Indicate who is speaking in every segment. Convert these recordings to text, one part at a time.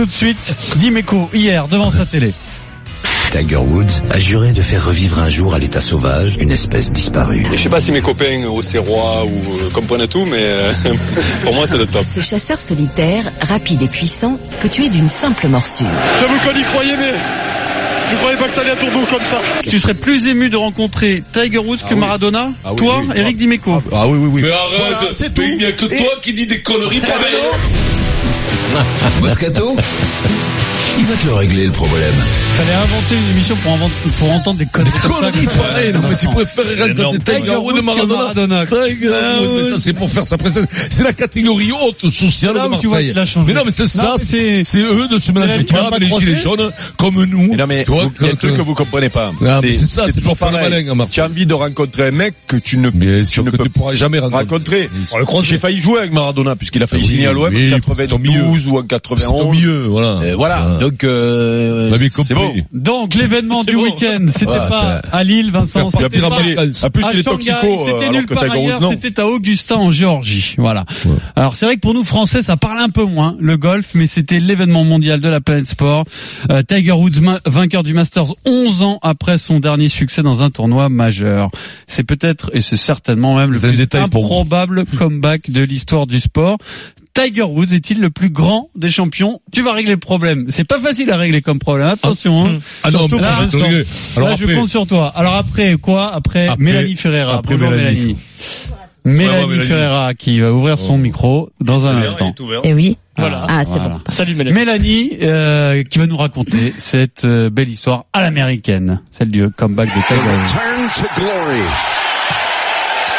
Speaker 1: Tout de suite, Dimeco, hier, devant sa télé.
Speaker 2: Tiger Woods a juré de faire revivre un jour à l'état sauvage une espèce disparue.
Speaker 3: Je sais pas si mes copains au Serrois ou euh, comprennent tout, mais euh, pour moi c'est le top.
Speaker 4: Ce chasseur solitaire, rapide et puissant, peut tuer d'une simple morsure.
Speaker 3: J'avoue qu'on y croyait, mais je croyais pas que ça allait à tourner comme ça.
Speaker 1: Tu serais plus ému de rencontrer Tiger Woods que Maradona
Speaker 5: Ah oui,
Speaker 1: Toi,
Speaker 5: oui.
Speaker 1: Eric Dimeco
Speaker 5: Ah oui, oui, oui.
Speaker 6: Mais arrête, c'est tout. Il n'y a que toi qui dis des conneries.
Speaker 2: Moscato? Va te le régler le problème.
Speaker 1: Fallait inventer une émission pour, inventer- pour entendre des conneries ça.
Speaker 5: Conneries pareilles, non, mais tu
Speaker 1: énorme.
Speaker 5: raconter Tiger Woods de Maradona.
Speaker 1: Maradona.
Speaker 5: Tiger Woods, mais ça c'est pour faire sa présence. C'est la catégorie haute sociale
Speaker 1: Là
Speaker 5: de
Speaker 1: vois
Speaker 5: Marseille. Mais non, mais c'est ça, c'est c'est eux de se mélanger
Speaker 1: tu
Speaker 5: avec les gilets jaunes comme nous.
Speaker 7: Mais non mais
Speaker 5: vois,
Speaker 7: il y a un truc que vous comprenez pas.
Speaker 5: C'est ça, c'est toujours
Speaker 7: pareil.
Speaker 5: malin, à Marseille.
Speaker 7: Tu as envie de rencontrer un mec que tu ne,
Speaker 5: pourras jamais rencontrer.
Speaker 7: J'ai failli jouer avec Maradona puisqu'il a failli signer à l'OM en
Speaker 5: c'est au milieu.
Speaker 7: 92 ou en
Speaker 5: C'est au
Speaker 7: 91.
Speaker 5: milieu, voilà.
Speaker 7: Voilà.
Speaker 5: Ah.
Speaker 7: Donc euh,
Speaker 5: avait
Speaker 7: c'est bon.
Speaker 1: Donc, l'événement du
Speaker 7: bon.
Speaker 1: week-end, c'était
Speaker 5: Ouais,
Speaker 1: pas à Lille, Vincent. C'était pas
Speaker 5: à
Speaker 7: plus
Speaker 1: à
Speaker 7: il est
Speaker 1: Shanghai,
Speaker 7: toxico euh,
Speaker 1: c'était
Speaker 7: Tiger Woods
Speaker 1: ailleurs, c'était à Augustin en Géorgie. Voilà.
Speaker 5: Ouais.
Speaker 1: Alors c'est vrai que pour nous Français, ça parle un peu moins le golf, mais c'était l'événement mondial de la planète sport. Euh, Tiger Woods, vainqueur du Masters 11 ans après son dernier succès dans un tournoi majeur. C'est peut-être et c'est certainement même le plus improbable comeback de l'histoire du sport. Tiger Woods est-il le plus grand des champions? Tu vas régler le problème. C'est pas facile à régler comme problème. Attention. hein.
Speaker 5: Ah non,
Speaker 1: Surtout
Speaker 5: mais
Speaker 1: là,
Speaker 5: je. Alors
Speaker 1: Là, je compte sur toi. Alors après quoi? Après,
Speaker 5: Après-
Speaker 1: Mélanie Ferreira.
Speaker 5: après
Speaker 1: Bonjour
Speaker 5: Mélanie.
Speaker 1: Mélanie. Mélanie,
Speaker 5: Mélanie.
Speaker 1: Ferreira qui va ouvrir son micro dans un instant.
Speaker 8: Eh oui.
Speaker 1: Voilà.
Speaker 8: Ah, c'est
Speaker 1: Voilà.
Speaker 8: bon.
Speaker 9: Salut Mélanie.
Speaker 1: Mélanie euh, qui va nous raconter cette euh, belle histoire à l'américaine, celle du comeback de Tiger Woods.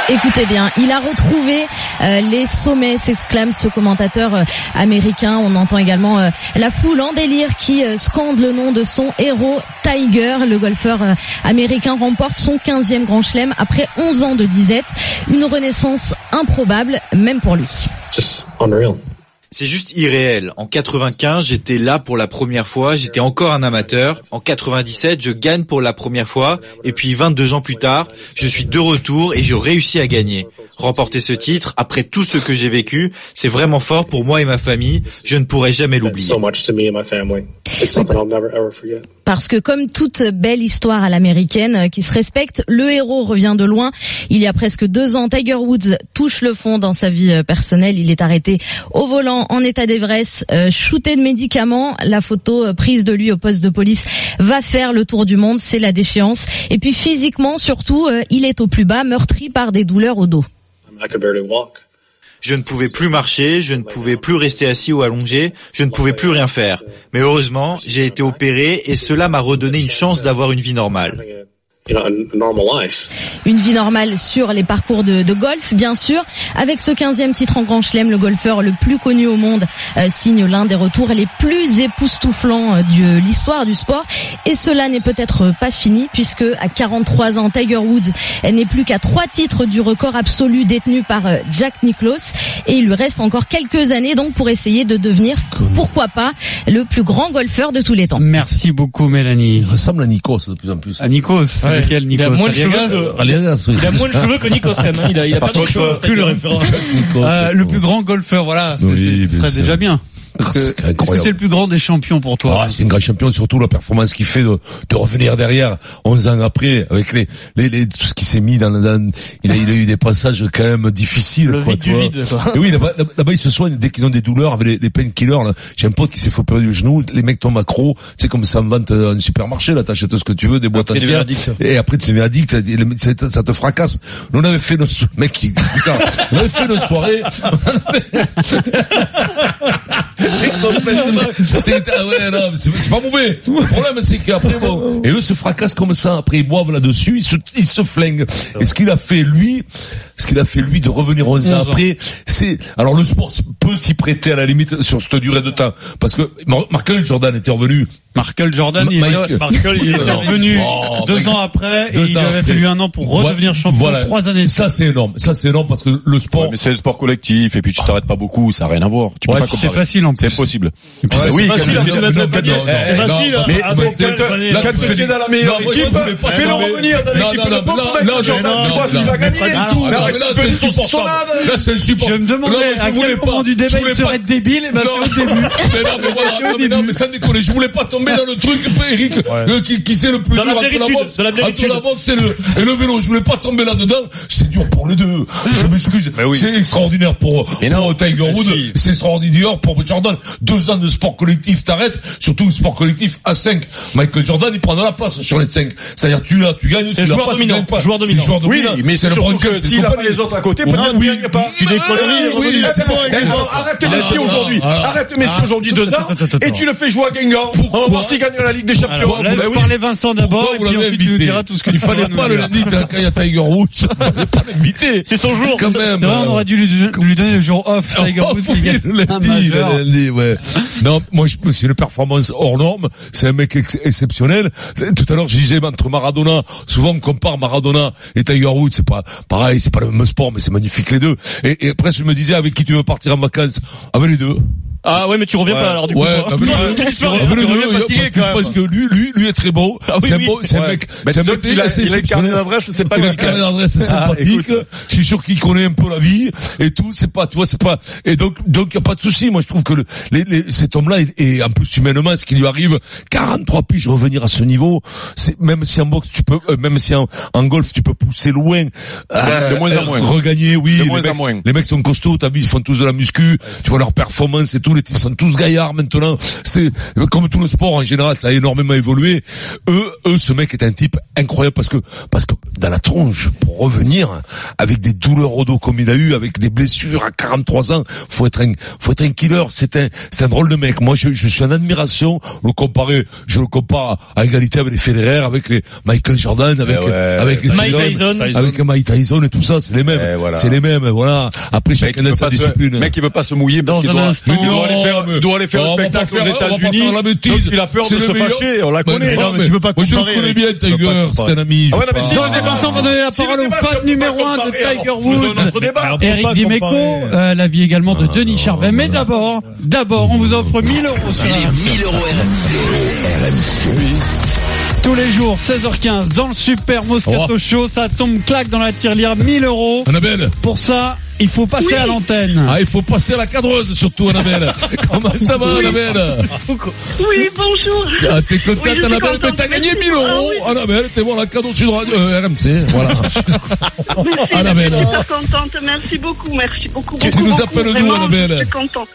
Speaker 8: Écoutez bien, il a retrouvé euh, les sommets, s'exclame ce commentateur euh, américain. On entend également euh, la foule en délire qui scande le nom de son héros Tiger. Le golfeur américain remporte son 15e grand chelem après 11 ans de disette. Une renaissance improbable, même pour lui.
Speaker 10: C'est juste irréel. En 95, j'étais là pour la première fois, j'étais encore un amateur. En 97, je gagne pour la première fois. Et puis 22 ans plus tard, je suis de retour et j'ai réussi à gagner. Remporter ce titre, après tout ce que j'ai vécu, c'est vraiment fort pour moi et ma famille. Je ne pourrai jamais l'oublier.
Speaker 8: Parce que comme toute belle histoire à l'américaine euh, qui se respecte, le héros revient de loin. Il y a presque deux ans, Tiger Woods touche le fond dans sa vie euh, personnelle. Il est arrêté au volant en état d'ivresse, euh, shooté de médicaments. La photo prise de lui au poste de police va faire le tour du monde. C'est la déchéance. Et puis physiquement, surtout, il est au plus bas, meurtri par des douleurs au dos.
Speaker 10: Je ne pouvais plus marcher, je ne pouvais plus rester assis ou allongé, je ne pouvais plus rien faire. Mais heureusement, j'ai été opéré et cela m'a redonné une chance d'avoir une vie normale.
Speaker 8: Une vie normale sur les parcours de, de golf, bien sûr. Avec ce 15e titre en Grand Chelem, le golfeur le plus connu au monde euh, signe l'un des retours les plus époustouflants euh, de l'histoire du sport. Et cela n'est peut-être pas fini puisque à 43 ans, Tiger Woods n'est plus qu'à trois titres du record absolu détenu par euh, Jack Nicklaus. Et il lui reste encore quelques années donc pour essayer de devenir, pourquoi pas, le plus grand golfeur de tous les temps.
Speaker 1: Merci beaucoup Mélanie.
Speaker 5: Il ressemble à Nikos de plus en plus.
Speaker 1: À Nikos,
Speaker 9: Ouais.
Speaker 1: lequel
Speaker 9: Il a moins de cheveux que, il a moins de cheveux que Nikos quand même. hein. Il a, il a pas de cheveux.
Speaker 1: plus le référent.
Speaker 5: Nikos,
Speaker 1: Euh,
Speaker 5: c'est
Speaker 1: le
Speaker 5: bon.
Speaker 1: plus grand golfeur, voilà,
Speaker 5: Oui,
Speaker 1: ce serait déjà bien. Parce que-
Speaker 5: C'est
Speaker 1: Est-ce que c'est le plus grand des champions pour toi
Speaker 5: Ah, c'est un grand champion, surtout la performance qu'il fait de, de revenir derrière 11 ans après, avec les, les, les- tout ce qui s'est mis dans, dans il, a, il a eu des passages quand même difficiles.
Speaker 9: Le
Speaker 5: quoi,
Speaker 9: vide
Speaker 5: tu
Speaker 9: du
Speaker 5: vois.
Speaker 9: vide. quoi.
Speaker 5: Et oui, là-bas, là- ils se soignent dès qu'ils ont des douleurs avec les, les painkillers. J'ai un pote qui s'est fait opérer du genou, les mecs tombent accro, c'est comme ça en vente en supermarché, là, t'achètes ce que tu veux, des boîtes entières. Et après, tu deviens addict, ça te- fracasse. Nous, on avait fait nos, mec, on avait fait nos soirées, ah ouais, non, mais c'est pas mauvais. Le problème, c'est qu'après, bon, et eux se fracassent comme ça. Après, ils boivent là-dessus, ils se, ils se flinguent. Et ce qu'il a fait, lui, ce qu'il a fait, lui, de revenir 11 ans
Speaker 1: 11 ans.
Speaker 5: après, c'est, alors le sport peut s'y prêter à la limite sur cette durée de temps. Parce que Mar- Michael Jordan était revenu.
Speaker 1: Michael Jordan, il, Michael, il est revenu
Speaker 5: oh,
Speaker 1: deux ans après et
Speaker 5: Deux
Speaker 1: il
Speaker 5: ans
Speaker 1: avait fallu un an pour redevenir champion.
Speaker 5: Voilà.
Speaker 1: Trois années.
Speaker 5: Ça, c'est énorme. Ça, c'est énorme parce que le sport,
Speaker 7: Ouais, mais c'est le sport collectif et puis tu t'arrêtes pas beaucoup, ça n'a rien à voir. Tu peux
Speaker 1: Ouais,
Speaker 7: pas
Speaker 1: c'est facile en plus.
Speaker 7: C'est impossible.
Speaker 1: Et puis,
Speaker 5: Ouais,
Speaker 1: c'est
Speaker 7: oui,
Speaker 1: facile, le C'est facile. hein.
Speaker 7: Mais
Speaker 1: Ah,
Speaker 7: c'est- c'est-
Speaker 1: le panier.
Speaker 7: là,
Speaker 5: Quand
Speaker 7: tu fais dans la meilleure équipe, fais-le
Speaker 5: mais-
Speaker 7: revenir dans l'équipe de mec,
Speaker 5: non,
Speaker 7: Jordan,
Speaker 5: non,
Speaker 7: tu
Speaker 5: non,
Speaker 7: vois
Speaker 5: non,
Speaker 7: s'il va gagner et tout. Mais
Speaker 5: mais là, c'est c'est insupportable.
Speaker 1: Je me demandais
Speaker 5: mais
Speaker 1: à quel moment du
Speaker 5: je
Speaker 1: débat
Speaker 5: voulais
Speaker 1: il serait débile, et ben c'est au début.
Speaker 5: mais non, mais voilà, mais mais sans déconner, je voulais pas tomber dans le truc, Eric, qui, qui c'est le plus
Speaker 9: Dans la
Speaker 5: dur entre la
Speaker 9: véritude,
Speaker 5: boxe,
Speaker 9: dans la
Speaker 5: entre
Speaker 9: véritude.
Speaker 5: la boxe et le, et le vélo. Je voulais pas tomber là-dedans. C'est dur pour les deux. Je m'excuse.
Speaker 7: Mais oui.
Speaker 5: C'est extraordinaire pour,
Speaker 7: Mais
Speaker 5: pour
Speaker 7: non,
Speaker 5: Tiger Woods.
Speaker 7: si.
Speaker 5: C'est extraordinaire pour Jordan. Deux ans de sport collectif, t'arrêtes. Surtout le sport collectif à 5. Michael Jordan, il prend de la place sur les 5. C'est-à-dire, tu l'as, tu gagnes, tu
Speaker 9: C'est
Speaker 5: l'as
Speaker 9: joueur
Speaker 5: pas, tu
Speaker 9: dominant,
Speaker 5: gagnes pas.
Speaker 9: joueur
Speaker 5: C'est
Speaker 9: dominant.
Speaker 5: joueur
Speaker 7: Oui, mais c'est
Speaker 5: le
Speaker 7: que
Speaker 5: c'est
Speaker 7: s'il n'a pas les autres à côté,
Speaker 5: Oui,
Speaker 7: peut-être qu'il gagne pas.
Speaker 5: Tu c'est exactement.
Speaker 7: Arrête
Speaker 5: Ah,
Speaker 7: Messi
Speaker 5: voilà,
Speaker 7: aujourd'hui.
Speaker 5: voilà.
Speaker 7: Arrête Messi
Speaker 5: Ah.
Speaker 7: aujourd'hui deux ans. Et tu le fais jouer à Guingamp. Voir s'il gagne la Ligue des Champions.
Speaker 1: Alors,
Speaker 7: Bah oui.
Speaker 1: parler Vincent d'abord, et puis ensuite tu nous diras tout ce que
Speaker 5: Il
Speaker 1: tu
Speaker 5: fallait pas le lundi quand il y a Tiger Woods. Fallait pas l'inviter.
Speaker 9: C'est son jour.
Speaker 5: Quand même.
Speaker 1: C'est vrai, on aurait dû lui, donner le jour off, Tiger Woods qui gagne
Speaker 5: le
Speaker 1: un
Speaker 5: lundi,
Speaker 1: majeur.
Speaker 5: le lundi, ouais. Non, moi, je c'est une performance hors norme. C'est un mec ex- exceptionnel. Tout à l'heure, je disais, entre Maradona, souvent on compare Maradona et Tiger Woods. C'est pas pareil, c'est pas le même sport, mais c'est magnifique les deux. Et, et après, je me disais, avec qui tu veux partir en vacances? Avec les deux.
Speaker 9: Ah ouais, mais tu reviens pas alors du coup.
Speaker 5: Ouais,
Speaker 9: tu reviens
Speaker 5: parce
Speaker 9: fatigué
Speaker 5: que
Speaker 9: quand même.
Speaker 5: pense que lui, lui, lui est très beau.
Speaker 9: Ah oui,
Speaker 5: c'est
Speaker 9: oui.
Speaker 5: beau, c'est un
Speaker 7: Ouais.
Speaker 5: mec,
Speaker 7: Mais
Speaker 5: c'est un mec
Speaker 7: qu'il a- il a une carnet d'adresse, c'est pas
Speaker 5: Il a
Speaker 7: le
Speaker 5: carnet d'adresse
Speaker 7: Ah,
Speaker 5: sympathique. Je suis sûr qu'il connaît un peu la vie et tout. C'est pas, tu vois, c'est pas. Et donc, donc, y a pas de souci. Moi, je trouve que le, les, les- cet homme-là est, est en plus humainement, ce qui lui arrive, 43 piges revenir à ce niveau. C'est même si en boxe tu peux, euh, même si en, en golf tu peux pousser loin.
Speaker 7: de moins en
Speaker 5: euh,
Speaker 7: moins.
Speaker 5: Regagner, oui.
Speaker 7: De
Speaker 5: les
Speaker 7: moins en
Speaker 5: mecs-
Speaker 7: moins.
Speaker 5: Les mecs sont costauds. T'as vu, ils font tous de la muscu. Tu vois leur performance et tout. Les types sont tous gaillards maintenant. C'est comme tout le sport en général, ça a énormément évolué. Eux, eux, ce mec est un type incroyable parce que parce que dans la tronche pour revenir avec des douleurs au dos comme il a eu, avec des blessures à 43 ans, faut être un faut être un killer. C'est un c'est un drôle de mec. Moi, je, je suis en admiration. Le comparer, je le compare à égalité avec les Federer, avec les Michael Jordan, avec
Speaker 7: Eh ouais,
Speaker 5: avec les
Speaker 9: Mike Tyson.
Speaker 5: avec Mike Tyson et tout ça, c'est les mêmes.
Speaker 7: Eh, voilà.
Speaker 5: C'est les mêmes, voilà. Après
Speaker 7: Mec,
Speaker 5: chacun a sa
Speaker 7: pas se-
Speaker 5: discipline.
Speaker 7: mec, il veut pas se mouiller parce qu'il
Speaker 1: un
Speaker 7: doit,
Speaker 1: instant.
Speaker 7: il doit aller faire, doit aller faire un spectacle aux États-Unis. il a peur de se fâcher. On la connaît.
Speaker 5: non, mais
Speaker 7: tu peux pas
Speaker 5: Moi, je le
Speaker 7: comparer.
Speaker 5: connais bien, Tiger.
Speaker 7: comparer.
Speaker 5: C'est un ami.
Speaker 7: Ah ouais, non, mais
Speaker 5: je
Speaker 7: si on
Speaker 1: va donner la parole
Speaker 7: le
Speaker 1: au fan numéro
Speaker 7: pas
Speaker 1: 1 de
Speaker 7: comparer,
Speaker 1: Tiger Woods.
Speaker 7: notre débat.
Speaker 1: Eric Dimeco, euh, l'avis également de
Speaker 5: Ah,
Speaker 1: Denis Charvet. Mais d'abord, d'abord, on vous offre 1000 euros sur
Speaker 2: Les
Speaker 1: RMC.
Speaker 2: 1000 euros RMC.
Speaker 1: Tous les jours, 16h15, dans le Super Moscato
Speaker 5: Oh.
Speaker 1: Show, ça tombe claque dans la tirelire, 1000 euros.
Speaker 5: Annabelle.
Speaker 1: Pour ça, il faut passer à l'antenne.
Speaker 5: Ah, il faut passer à la cadreuse, surtout, Annabelle. Comment ça va, Annabelle?
Speaker 11: Oui, bonjour.
Speaker 5: Ah, t'es contente,
Speaker 11: Oui,
Speaker 5: Annabelle?
Speaker 11: contente,
Speaker 5: Mais t'as gagné
Speaker 11: merci.
Speaker 5: 1000 euros.
Speaker 11: Ah oui.
Speaker 5: Annabelle, t'es bon, la cadeau sur Radio, euh, RMC. Voilà.
Speaker 11: Merci,
Speaker 5: Annabelle.
Speaker 11: je suis super contente. Merci beaucoup, merci beaucoup.
Speaker 5: Tu- tu
Speaker 11: beaucoup,
Speaker 5: nous
Speaker 11: beaucoup.
Speaker 5: appelles
Speaker 11: Vraiment,
Speaker 5: Annabelle
Speaker 11: Je suis content.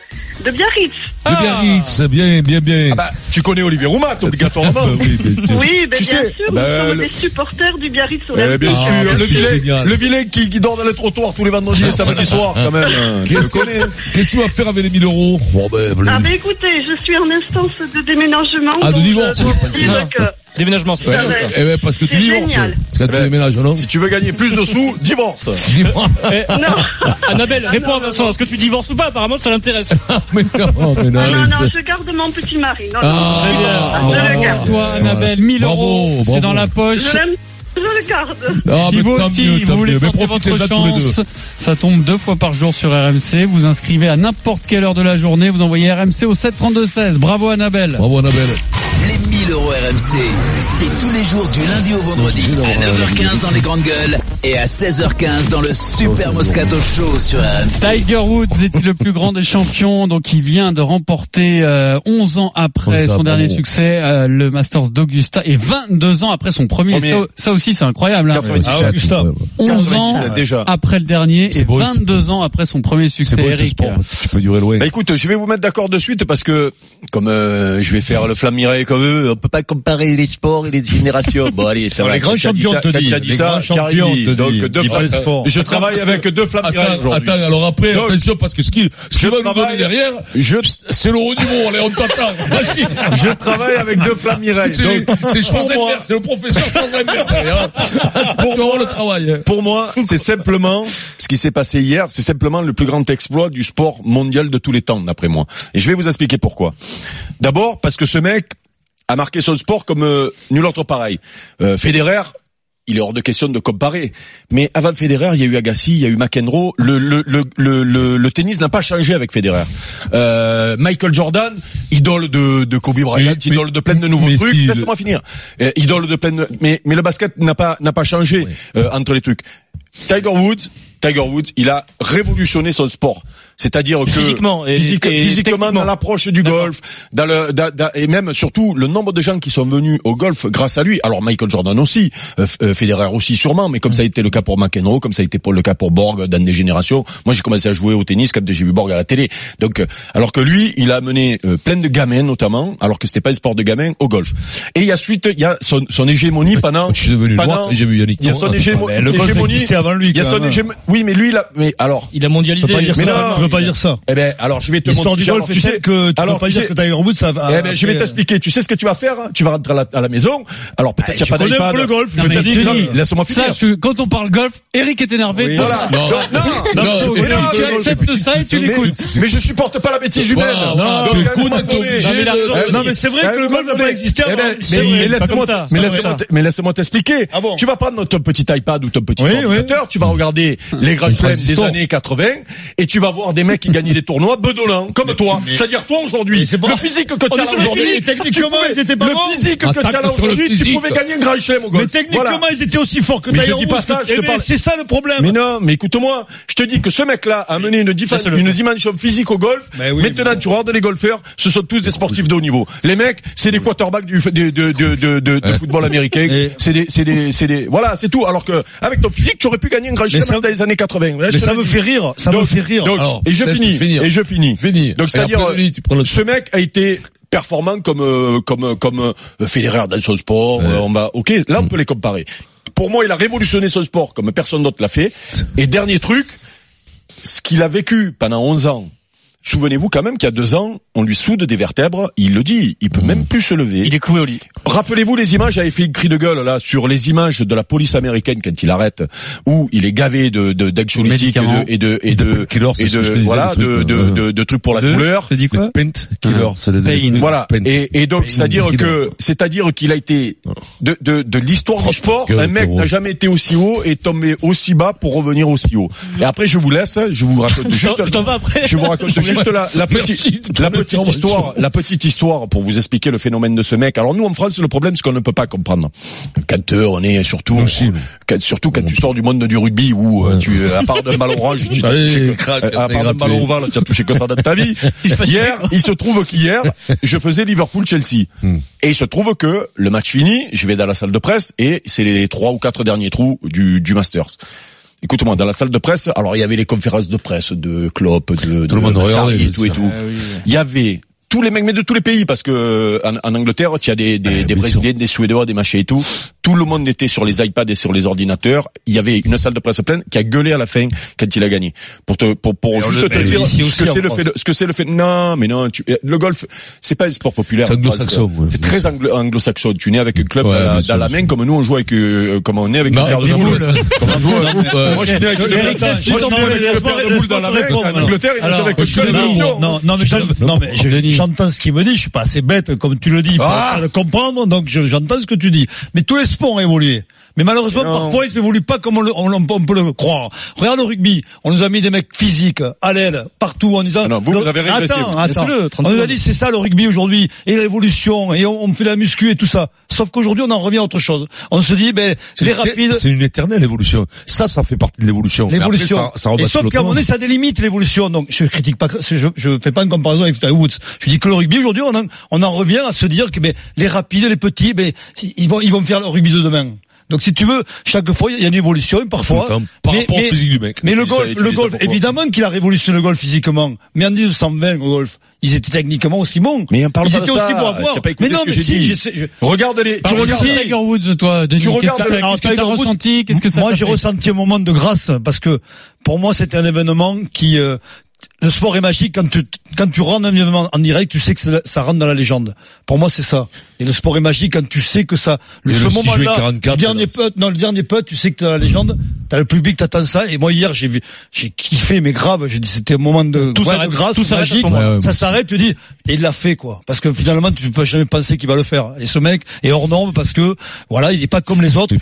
Speaker 11: De Biarritz.
Speaker 5: De Biarritz, bien, bien, bien.
Speaker 7: Ah bah, tu connais Olivier Roumat, obligatoirement.
Speaker 5: oui, bien sûr.
Speaker 11: Oui, ben,
Speaker 7: Tu
Speaker 11: bien
Speaker 7: sais,
Speaker 11: sûr,
Speaker 7: ben,
Speaker 11: nous sommes
Speaker 7: le-
Speaker 11: des supporters du Biarritz
Speaker 7: Eh
Speaker 11: Olympique.
Speaker 7: bien
Speaker 5: Ah,
Speaker 7: sûr,
Speaker 5: bah,
Speaker 7: le vilain, le vilain qui, qui dort dans les trottoirs tous les vendredis et samedis soirs, quand même.
Speaker 5: Qu'est-ce
Speaker 7: connais.
Speaker 5: Qu'est-ce que tu vas faire avec les 1000 euros? Ben,
Speaker 11: Ah ben écoutez, je suis en instance de déménagement.
Speaker 5: Ah, de
Speaker 11: donc
Speaker 5: divorce.
Speaker 9: Déménagement, c'est pas bien, ça.
Speaker 5: eh ben, parce que tu
Speaker 11: C'est
Speaker 5: divorces.
Speaker 11: génial.
Speaker 5: Parce que tu déménages, non?
Speaker 7: Si tu veux gagner plus de sous, divorce.
Speaker 5: Divorce.
Speaker 9: Eh,
Speaker 11: non.
Speaker 9: Annabelle, réponds à Vincent. Est-ce que tu divorces ou pas Apparemment, ça l'intéresse.
Speaker 5: mais non, mais non.
Speaker 11: Ah, non, non, je garde mon petit mari. Non,
Speaker 5: Ah,
Speaker 11: non,
Speaker 5: très bien.
Speaker 11: je le garde.
Speaker 1: Toi, Annabelle, 1000
Speaker 5: Bravo,
Speaker 1: euros, c'est dans la poche.
Speaker 11: Je l'aime, je le garde.
Speaker 5: Ah,
Speaker 1: si
Speaker 5: mais
Speaker 1: vous
Speaker 5: tant
Speaker 1: aussi,
Speaker 5: mieux,
Speaker 1: vous voulez
Speaker 5: mieux. Mais
Speaker 1: tenter
Speaker 5: profitez-en
Speaker 1: votre
Speaker 5: tous les deux.
Speaker 1: chance, ça tombe deux fois par jour sur RMC. Vous inscrivez à n'importe quelle heure de la journée. Vous envoyez RMC au 732-16. Bravo Annabelle.
Speaker 5: Bravo, Annabelle.
Speaker 2: Les 1000 euros RMC, c'est tous les jours du lundi au vendredi. À 9h15 dans les grandes gueules et à 16h15 dans le Super Moscato Show sur RMC.
Speaker 1: Tiger Woods est le plus grand des champions, donc il vient de remporter euh, 11 ans après
Speaker 5: Oh,
Speaker 1: son dernier succès euh, le Masters d'Augusta et 22 ans après son premier.
Speaker 7: Premier.
Speaker 1: Ça, ça aussi c'est incroyable. Hein.
Speaker 7: 97.
Speaker 9: Ah, Augusta.
Speaker 1: 11 ans
Speaker 7: 97 déjà.
Speaker 1: après le dernier et
Speaker 5: beau,
Speaker 1: 22 ans après son premier succès.
Speaker 5: beau,
Speaker 1: Eric.
Speaker 5: sport. Tu peux durer loin.
Speaker 7: Bah écoute, je vais vous mettre d'accord de suite parce que comme euh, je vais faire le flammiret comme eux, on peut pas comparer les sports et les générations. Bon allez, ça va.
Speaker 12: les grands
Speaker 7: Quand tu as dit
Speaker 12: champions,
Speaker 7: ça-
Speaker 12: te
Speaker 7: quand
Speaker 12: dis.
Speaker 7: tu as dit
Speaker 12: Les
Speaker 7: ça, Donc deux. Je travaille avec deux flammirets
Speaker 5: Attends,
Speaker 7: aujourd'hui.
Speaker 5: attends, alors après, attention, parce que ce qui, ce qui va nous donner derrière,
Speaker 7: Je,
Speaker 5: c'est le haut niveau, allez, on t'attend. Vas-y.
Speaker 7: je travaille avec deux.
Speaker 5: C'est,
Speaker 7: Donc,
Speaker 5: c'est Schwarzenegger, c'est le professeur. Pour moi, le travail.
Speaker 7: Pour moi, c'est simplement ce qui s'est passé hier, c'est simplement le plus grand exploit du sport mondial de tous les temps, d'après moi. Et je vais vous expliquer pourquoi. D'abord, parce que ce mec a marqué son sport comme euh, nul autre pareil. Euh, Federer, il est hors de question de comparer. Mais avant Federer, il y a eu Agassi, il y a eu McEnroe. Le, le, le, le, tennis n'a pas changé avec Federer. Euh, Michael Jordan, idole de, de Kobe Bryant,
Speaker 5: Mais-
Speaker 7: idole de plein de nouveaux trucs.
Speaker 5: si,
Speaker 7: Laisse-moi finir. Euh, idole de plein de... Mais, mais le basket n'a pas, n'a pas changé euh, entre les trucs. Tiger Woods, Tiger Woods, il a révolutionné son sport. C'est-à-dire que
Speaker 9: Physiquement et-
Speaker 7: physique-
Speaker 9: et
Speaker 7: physiquement dans l'approche du golf, dans le, dans- dans- et même surtout le nombre de gens qui sont venus au golf grâce à lui. Alors Michael Jordan aussi, euh, euh, Federer aussi sûrement, mais comme ça a été le cas pour McEnroe, comme ça a été pour le cas pour Borg dans des générations. Moi j'ai commencé à jouer au tennis quand j'ai vu Borg à la télé. Donc euh, alors que lui, il a amené euh, plein de gamins notamment, alors que c'était pas un sport de gamins au golf. Et il y a suite, il y a son, son hégémonie pendant.
Speaker 5: Je suis devenu
Speaker 7: pendant-
Speaker 5: noir et j'ai vu Yannick
Speaker 7: Il y a son
Speaker 5: Noah.
Speaker 7: hégémo-
Speaker 12: Mais le
Speaker 7: hégémonie.
Speaker 12: avant lui,
Speaker 7: Il y a son
Speaker 12: même.
Speaker 7: hégémo- Oui, mais lui, a, mais alors.
Speaker 9: Il a mondialisé.
Speaker 7: Mais non,
Speaker 12: peux pas dire ça.
Speaker 7: Eh ben, alors je vais te
Speaker 12: L'histoire du
Speaker 7: montrer.
Speaker 12: golf
Speaker 7: tu sais-
Speaker 12: que tu peux
Speaker 7: alors,
Speaker 12: pas dire que Tiger Woods ça va.
Speaker 7: Eh ben, je vais t'expliquer. Tu sais ce que tu vas faire hein? Tu vas rentrer à la, maison. Alors peut-être qu'il
Speaker 12: tu
Speaker 7: n'y a pas d'iPad.
Speaker 12: le golf, je non,
Speaker 7: Laisse-moi finir.
Speaker 1: Quand on parle golf, Eric est énervé.
Speaker 7: Voilà.
Speaker 5: Non.
Speaker 7: Non,
Speaker 1: tu acceptes ça et tu l'écoutes.
Speaker 7: Mais je supporte pas la bêtise humaine.
Speaker 9: Non, mais.
Speaker 7: Eh,
Speaker 12: Non, mais c'est vrai
Speaker 7: eh,
Speaker 12: que le golf n'a pas existé
Speaker 7: eh mais- laisse-moi- t'expliquer.
Speaker 12: Ah
Speaker 7: Tu vas prendre ton petit iPad ou ton petit ordinateur, tu vas regarder les grands chelems des années 80 et tu vas voir des mecs qui gagnaient des tournois bedonnants, comme toi. C'est-à-dire toi aujourd'hui.
Speaker 12: Mais c'est pas-
Speaker 7: Le physique que tu as aujourd'hui,
Speaker 12: techniquement,
Speaker 7: pouvais-
Speaker 12: ils étaient pas
Speaker 7: le physique que tu as là aujourd'hui, tu pouvais gagner un grand chelem au golf.
Speaker 12: Mais techniquement, ils étaient aussi forts que
Speaker 7: Mais je dis pas ça, je te
Speaker 12: ben,
Speaker 7: parle-
Speaker 12: C'est ça le problème.
Speaker 7: Mais non, mais écoute-moi, je te dis que ce mec-là a amené une, dimension physique au golf.
Speaker 12: Mais oui,
Speaker 7: Maintenant, tu regardes les golfeurs, ce sont tous des sportifs de haut niveau. Les mecs, c'est des quarterbacks du, de, football américain. C'est des, c'est des, c'est des, voilà, c'est tout. Alors que, avec ton physique, tu aurais pu gagner un grand chelem dans les années 80. Là, je
Speaker 12: Mais ça me fait rire. Ça me fait rire.
Speaker 7: Et je
Speaker 5: laisse
Speaker 7: finis.
Speaker 5: finir.
Speaker 7: Et je finis.
Speaker 5: Fini.
Speaker 7: Donc, c'est-à-dire, ce mec a été performant comme euh, comme comme euh, Federer dans son sport.
Speaker 5: Ouais.
Speaker 7: euh, on va, ok, là on
Speaker 5: Mm.
Speaker 7: peut les comparer. Pour moi, il a révolutionné son sport comme personne d'autre l'a fait. Et dernier truc, ce qu'il a vécu pendant 11 ans. Souvenez-vous quand même qu'il y a deux ans, on lui soude des vertèbres. Il le dit, il peut
Speaker 5: Mm.
Speaker 7: même plus se lever.
Speaker 9: Il est cloué au lit.
Speaker 7: Rappelez-vous les images, j'avais fait une cri de gueule là sur les images de la police américaine quand il arrête, où il est gavé de de- d'anxiolytiques et de et de et de
Speaker 5: Killer, c'est
Speaker 7: et
Speaker 5: je te
Speaker 7: de voilà
Speaker 5: truc,
Speaker 7: de de, de de trucs pour la
Speaker 1: De-
Speaker 7: douleur.
Speaker 1: T'as dit quoi
Speaker 5: Paint Killer, c'est le
Speaker 1: Pain.
Speaker 7: Voilà.
Speaker 5: Pain.
Speaker 7: Et, et donc,
Speaker 5: Pain
Speaker 7: c'est-à-dire
Speaker 5: killer.
Speaker 7: que, c'est-à-dire qu'il a été de de, de l'histoire du sport.
Speaker 5: gueule,
Speaker 7: Un mec n'a jamais été aussi haut et tombé aussi bas pour revenir aussi haut. Et après, je vous laisse. Je vous raconte juste. Je vous raconte juste la, la petite, la petite histoire, la petite histoire pour vous expliquer le phénomène de ce mec. Alors nous en France, le problème c'est qu'on ne peut pas comprendre. Quand euh, on est surtout, quand- surtout quand tu sors du monde du rugby où euh, tu, à part d'un ballon orange, tu
Speaker 5: crac,
Speaker 7: à part d'un ballon ovale, tu as touché que ça dans ta vie. Hier, il se trouve qu'hier, je faisais Liverpool-Chelsea.
Speaker 5: Hmm.
Speaker 7: Et il se trouve que le match fini, je vais dans la salle de presse et c'est les trois ou quatre derniers trous du, du Masters. Écoute-moi, dans la salle de presse, alors il y avait les conférences de presse de Klopp, de, de
Speaker 5: Tout le monde
Speaker 7: de
Speaker 5: regardait,
Speaker 7: Sarri,
Speaker 5: bien
Speaker 7: tout et tout. Il y avait tous les mecs, mais de tous les pays, parce que euh, en, en Angleterre, il y a des, des, des Brésiliens, des Suédois, des machins et tout. Tout le monde était sur les iPads et sur les ordinateurs. Il y avait une salle de presse pleine qui a gueulé à la fin quand il a gagné. Pour te, pour, pour juste
Speaker 12: le-
Speaker 7: te dire ce que c'est le fait, de- ce que c'est le fait. Non, mais non, tu, le golf, c'est pas un sport populaire.
Speaker 5: C'est anglo-saxon, ouais.
Speaker 7: C'est très anglo- anglo-saxon. Tu nais avec un club
Speaker 5: Ouais,
Speaker 7: dans, la,
Speaker 5: bien
Speaker 7: dans la main, comme nous on joue avec, euh, comme on est avec
Speaker 5: Non,
Speaker 7: une paire de boules. Comme on joue avec-
Speaker 5: Euh,
Speaker 7: Moi, je suis né avec une paire- de boules dans la main. En Angleterre, avec seule
Speaker 12: non, mais non, mais je-. J'entends ce qu'il me dit. Je suis pas assez bête, comme tu le dis, pour
Speaker 7: Ah.
Speaker 12: le comprendre. Donc, je- j'entends ce que tu dis. Mais tous les sports ont évolué. Mais malheureusement,
Speaker 7: Non.
Speaker 12: parfois, ils n'évoluent pas comme on, le- on, on peut le croire. Regarde le rugby. On nous a mis des mecs physiques, à l'aile, partout, en disant.
Speaker 7: Ah non, vous, vous avez régressé,
Speaker 12: Attends, attends.
Speaker 9: Laissez-le, 30
Speaker 12: On nous a dit, c'est ça le rugby aujourd'hui, et l'évolution, et on, on fait de la muscu et tout ça. Sauf qu'aujourd'hui, on en revient à autre chose. On se dit, ben, les rapides,
Speaker 5: C'est une éternelle évolution. Ça, ça fait partie de l'évolution.
Speaker 12: L'évolution.
Speaker 5: ça- ça
Speaker 12: et sauf qu'à un moment donné, ça limites, l'évolution. Donc, je critique pas, je, je fais pas une comparaison avec Tiger Woods. Je dis que le rugby, aujourd'hui, on en, on en revient à se dire que, ben, les rapides, les petits, ben, ils vont, ils vont faire le rugby de demain. Donc, si tu veux, chaque fois, il y a une évolution, parfois.
Speaker 5: Le temps, par
Speaker 12: mais-
Speaker 5: rapport
Speaker 12: mais-
Speaker 5: au physique du mec.
Speaker 12: Mais le golf, le golf, évidemment qu'il a révolutionné le golf physiquement. Mais en 1920, au golf, ils étaient techniquement aussi bons.
Speaker 7: Mais on parle
Speaker 12: ils
Speaker 7: pas de
Speaker 12: étaient
Speaker 7: ça.
Speaker 12: aussi bons à voir. Mais non, mais si, je sais- je-
Speaker 7: Regarde les, tu regardes.
Speaker 1: de Tiger Woods, toi, Denis.
Speaker 7: Tu regardes le-
Speaker 1: qu'est-ce que t'as ressenti Qu'est-ce que ça
Speaker 12: Moi, j'ai ressenti un moment de grâce parce que pour moi, c'était un événement qui. euh, le sport est magique quand tu quand tu rentres un événement en direct, tu sais que ça, ça rentre dans la légende. Pour moi, c'est ça. Et le sport est magique quand tu sais que ça. Le,
Speaker 5: le 6 juillet
Speaker 12: moment-là,
Speaker 5: 44,
Speaker 12: le dernier putt, non, le dernier putt, tu sais que t'as la légende. T'as le public, t'attends ça. Et moi hier, j'ai vu, j'ai kiffé, mais grave. J'ai dit, c'était un moment de,
Speaker 9: Tout
Speaker 12: ouais, de grâce,
Speaker 9: tout
Speaker 12: magique.
Speaker 5: Ouais, ouais,
Speaker 12: ça s'arrête, tu dis, et il l'a fait quoi. Parce que finalement, tu peux jamais penser qu'il va le faire. Et ce mec est hors norme parce que voilà, il est pas comme les autres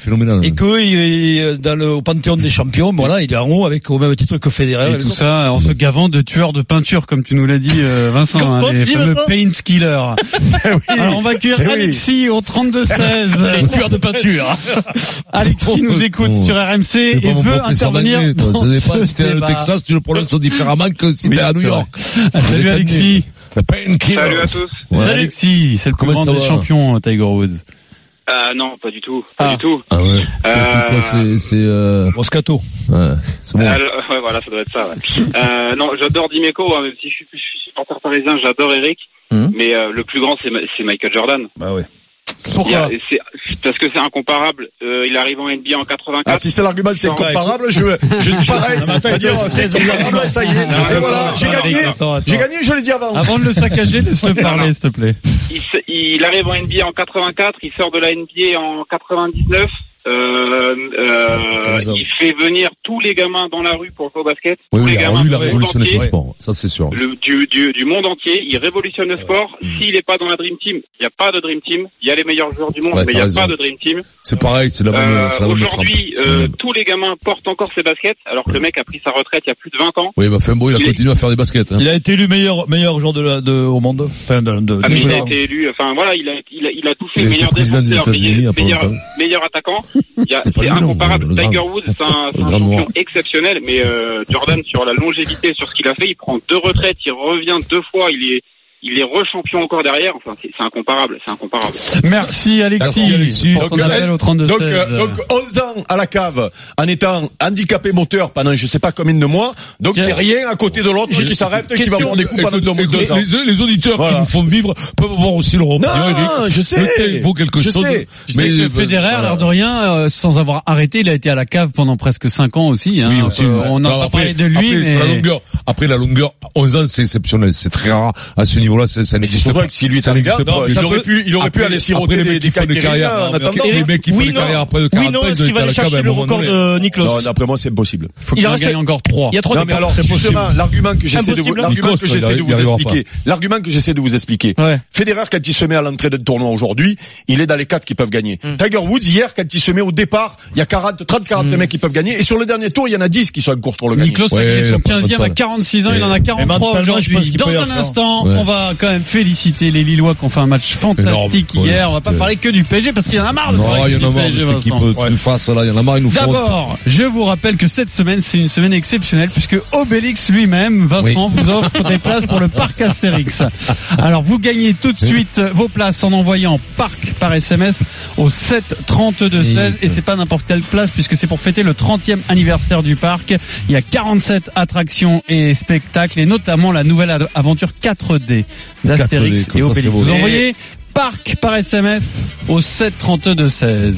Speaker 12: et que il est dans le au panthéon des champions, voilà, il est en haut avec au même titre que Federer.
Speaker 1: Et tout ça en se gavant de de tueurs de peinture, comme tu nous l'as dit, euh, Vincent, hein, les fameux paint killers. Alors on va accueillir
Speaker 7: Eh oui.
Speaker 1: Alexis au 32-16.
Speaker 9: Les tueurs de peinture.
Speaker 1: Alexis nous écoute
Speaker 5: Oh.
Speaker 1: sur RMC et
Speaker 5: pas
Speaker 1: veut intervenir
Speaker 5: d'anglais, toi.
Speaker 1: dans ce
Speaker 5: si t'es au
Speaker 1: débat.
Speaker 5: Texas, tu le prononces différemment que si t'es à New York.
Speaker 1: Ah, Salut Alexis.
Speaker 13: Salut à tous.
Speaker 5: Ouais.
Speaker 1: Alexis, c'est le plus grand des champions, Tiger Woods.
Speaker 13: Ah non, pas du tout, pas
Speaker 1: Ah.
Speaker 13: du tout.
Speaker 5: Ah ouais.
Speaker 13: Euh,
Speaker 5: C'est euh,
Speaker 12: Moscato.
Speaker 5: ouais, c'est bon.
Speaker 13: Alors, ouais, voilà, ça doit être ça. Ouais. euh, non, j'adore Dimeco, hein, même si je suis, je suis supporter parisien, j'adore Eric.
Speaker 5: Hum.
Speaker 13: Mais euh, le plus grand, c'est Ma- c'est Michael Jordan.
Speaker 12: Bah ouais.
Speaker 13: A- c'est- Parce que c'est incomparable. Euh, il arrive en NBA en 84.
Speaker 7: Ah, si c'est l'argument c'est
Speaker 13: Non,
Speaker 7: comparable, je, je dis pareil.
Speaker 12: Non, mais attends,
Speaker 7: C'est-à-dire,
Speaker 12: c'est-
Speaker 7: c'est
Speaker 12: c'est-
Speaker 7: comparable, ça y est.
Speaker 1: Non,
Speaker 7: Et voilà, j'ai gagné.
Speaker 1: attends, attends.
Speaker 7: J'ai gagné, je l'ai dit avant.
Speaker 1: Avant de le saccager, laisse-le parler, s'il te plaît.
Speaker 13: il, il arrive en NBA en 84, il sort de la NBA en 99. Euh, euh, il fait venir tous les gamins dans la rue pour jouer au basket.
Speaker 5: Oui,
Speaker 13: tous
Speaker 5: oui,
Speaker 13: les gamins
Speaker 5: lui, il a
Speaker 13: du monde
Speaker 5: révolutionné
Speaker 13: entier.
Speaker 5: son sport. Ça, c'est sûr.
Speaker 13: le, du, du, du monde entier, il révolutionne le sport. S'il n'est pas dans la Dream Team, il n'y a pas de Dream Team. Il y a les meilleurs joueurs du monde,
Speaker 5: Ouais,
Speaker 13: mais il n'y a
Speaker 5: raison.
Speaker 13: pas de Dream Team.
Speaker 5: C'est pareil, c'est la même,
Speaker 13: Euh. Aujourd'hui, euh, tous les gamins portent encore ses baskets, alors que le mec a pris sa retraite il y a plus de 20 ans.
Speaker 5: Oui, bah, bon, il a
Speaker 13: il est-
Speaker 5: continué à faire des baskets, hein.
Speaker 12: Il a été élu meilleur meilleur joueur de la, de, au monde. Enfin, de, de,
Speaker 13: Ah, mais il a été élu, enfin voilà, il a, il a, il a tout fait,
Speaker 5: a
Speaker 13: meilleur défenseur,
Speaker 5: a
Speaker 13: meilleur, meilleur, attaquant. A-
Speaker 5: C'est
Speaker 13: incomparable.
Speaker 5: le
Speaker 13: Tiger. Woods, c'est un, champion exceptionnel, mais euh, Jordan sur la longévité, sur ce qu'il a fait, il prend deux retraites, il revient deux fois, il est, il est rechampion encore derrière. Enfin, c'est c'est incomparable, c'est incomparable.
Speaker 1: Merci Alexis,
Speaker 5: Merci, Alexis.
Speaker 1: pour ton
Speaker 7: Donc,
Speaker 1: appel au 32
Speaker 7: Donc, euh, donc 11 ans à la cave en étant handicapé moteur pendant je sais pas combien de mois. Donc c'est rien à côté de l'autre qui s'arrête et qui va avoir des coups pendant deux, deux ans.
Speaker 5: les, les auditeurs
Speaker 7: Voilà.
Speaker 5: qui nous font vivre peuvent voir aussi leur opinion,
Speaker 7: Non, je sais.
Speaker 5: Peut-être il vaut quelque
Speaker 7: Je
Speaker 5: chose.
Speaker 7: sais.
Speaker 1: Tu sais que Federer,
Speaker 5: voilà.
Speaker 1: l'air de rien, euh, sans avoir arrêté, il a été à la cave pendant presque 5 ans aussi. Hein.
Speaker 5: Oui, aussi.
Speaker 1: Euh, on n'a
Speaker 5: après-
Speaker 1: parlé de lui,
Speaker 5: après,
Speaker 1: mais
Speaker 5: la longueur, après la longueur, 11 ans, c'est exceptionnel. C'est très rare. À ce niveau-là, ça, n'existe pas.
Speaker 7: que si lui est
Speaker 5: Ça
Speaker 7: un
Speaker 5: n'existe
Speaker 7: gars, il aurait
Speaker 5: peut-
Speaker 7: pu, il aurait pu aller siroter
Speaker 5: les
Speaker 7: des,
Speaker 5: mecs
Speaker 7: des
Speaker 5: qui font des carrières. Les mecs qui font
Speaker 9: Oui,
Speaker 5: des
Speaker 9: non.
Speaker 5: carrières après de
Speaker 9: Oui,
Speaker 5: 40
Speaker 9: non,
Speaker 5: ans,
Speaker 9: est-ce qu'il va aller chercher le record de Niklos
Speaker 7: Non, d'après moi, c'est impossible.
Speaker 1: il faut
Speaker 9: Il
Speaker 1: qu'il en
Speaker 9: reste-
Speaker 1: gagne encore 3.
Speaker 9: Il y a trop
Speaker 7: Non,
Speaker 9: de
Speaker 7: mais alors, justement, l'argument que j'essaie de vous, l'argument que j'essaie de vous expliquer, l'argument que j'essaie de vous expliquer. Federer, quand il se met à l'entrée d'un tournoi aujourd'hui, il est dans les quatre qui peuvent gagner.
Speaker 9: Hmm.
Speaker 7: Tiger Woods, hier, quand il se met au départ, il y a 40, 30, 40
Speaker 9: Hmm.
Speaker 7: mecs qui peuvent gagner. Et sur le dernier tour, il y en a 10 qui sont en course pour le gagner.
Speaker 1: Niklos
Speaker 5: il a
Speaker 1: son
Speaker 5: pas
Speaker 1: 15e à
Speaker 5: de
Speaker 1: 46 ans, il en a
Speaker 12: Et
Speaker 1: 43
Speaker 12: mentalement, je
Speaker 1: aujourd'hui. Dans un instant, on va quand même féliciter les Lillois qui ont fait un match fantastique
Speaker 5: Énorme.
Speaker 1: hier. On va pas parler que du PSG parce qu'il y en a marre de
Speaker 5: Non,
Speaker 1: parler
Speaker 5: il y
Speaker 1: que
Speaker 5: en a
Speaker 1: du
Speaker 5: marre de
Speaker 1: PSG,
Speaker 5: cette équipe
Speaker 1: Vincent.
Speaker 5: de face, là. Il y en a marre, ils nous font.
Speaker 1: D'abord, je vous rappelle que cette semaine, c'est une semaine exceptionnelle puisque Obélix lui-même, Vincent, vous offre des places pour le parc Astérix. Alors, vous gagnez tout de suite vos places en envoyant parc par SMS au 7 32 16 et c'est pas n'importe quelle place puisque c'est pour fêter le 30e anniversaire du parc. Il y a 47 attractions et spectacles et notamment la nouvelle aventure 4D d'Astérix
Speaker 5: 4D, comme
Speaker 1: et Obélix. Vous envoyez parc par SMS au 7 32 16.